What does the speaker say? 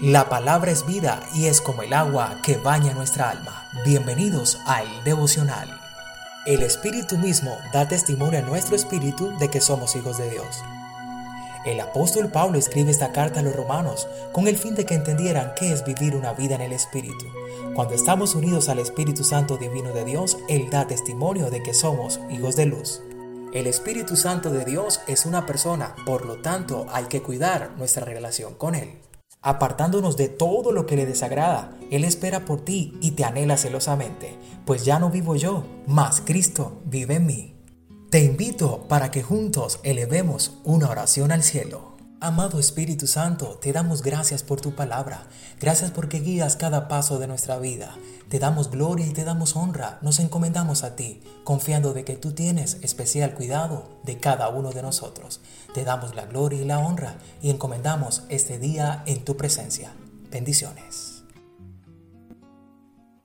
La palabra es vida y es como el agua que baña nuestra alma. Bienvenidos a El Devocional. El Espíritu mismo da testimonio a nuestro espíritu de que somos hijos de Dios. El apóstol Pablo escribe esta carta a los romanos con el fin de que entendieran qué es vivir una vida en el Espíritu. Cuando estamos unidos al Espíritu Santo Divino de Dios, Él da testimonio de que somos hijos de luz. El Espíritu Santo de Dios es una persona, por lo tanto hay que cuidar nuestra relación con Él. Apartándonos de todo lo que le desagrada, Él espera por ti y te anhela celosamente, pues ya no vivo yo, mas Cristo vive en mí. Te invito para que juntos elevemos una oración al cielo. Amado Espíritu Santo, te damos gracias por tu palabra. Gracias porque guías cada paso de nuestra vida. Te damos gloria y te damos honra. Nos encomendamos a ti, confiando de que tú tienes especial cuidado de cada uno de nosotros. Te damos la gloria y la honra y encomendamos este día en tu presencia. Bendiciones.